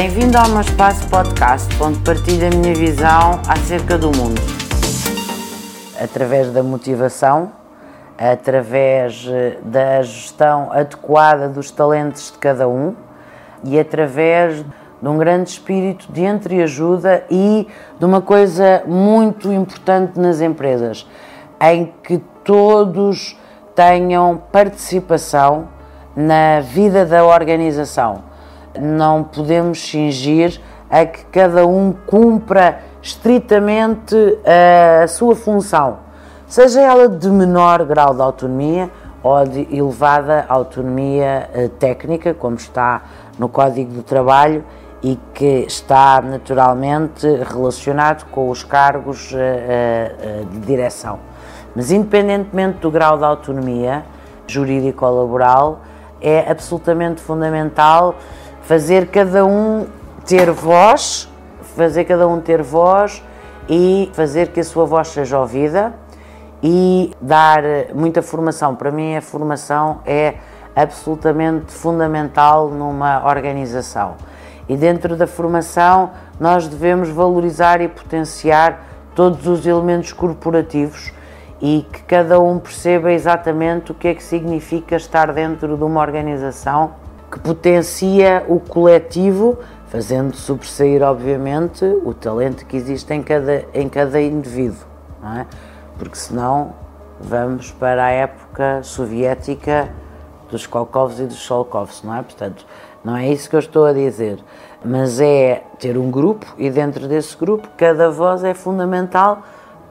Bem-vindo ao meu espaço podcast, onde partilho a minha visão acerca do mundo. Através da motivação, através eh, da gestão adequada dos talentos de cada um e através de um grande espírito de entreajuda e de uma coisa muito importante nas empresas, em que todos tenham participação na vida da organização. Não podemos fingir a que cada um cumpra estritamente a sua função, seja ela de menor grau de autonomia ou de elevada autonomia eh, técnica, como está no Código do Trabalho e que está naturalmente relacionado com os cargos eh, eh, de direção. Mas, independentemente do grau de autonomia jurídico-laboral, é absolutamente fundamental fazer cada um ter voz, fazer cada um ter voz e fazer que a sua voz seja ouvida e dar muita formação. Para mim, a formação é absolutamente fundamental numa organização. E dentro da formação, nós devemos valorizar e potenciar todos os elementos corporativos e que cada um perceba exatamente o que é que significa estar dentro de uma organização que potencia o coletivo, fazendo sobressair, obviamente, o talento que existe em cada, em cada indivíduo, não é? Porque senão vamos para a época soviética dos Kolkovs e dos Solkovs, não é? Portanto, não é isso que eu estou a dizer, mas é ter um grupo e dentro desse grupo cada voz é fundamental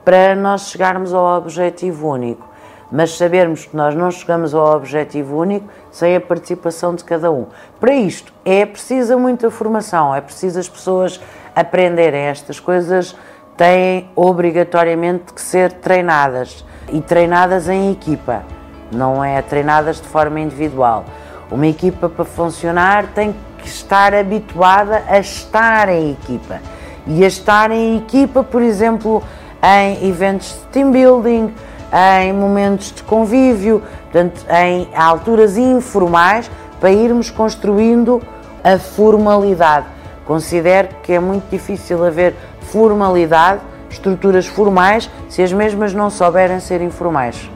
para nós chegarmos ao objetivo único. Mas sabermos que nós não chegamos ao objetivo único sem a participação de cada um. Para isto é precisa muita formação, é preciso as pessoas aprenderem estas coisas, têm obrigatoriamente que ser treinadas e treinadas em equipa, não é treinadas de forma individual. Uma equipa para funcionar tem que estar habituada a estar em equipa e a estar em equipa, por exemplo, em eventos de team building, em momentos de convívio, portanto, em alturas informais, para irmos construindo a formalidade. Considero que é muito difícil haver formalidade, estruturas formais, se as mesmas não souberem ser informais.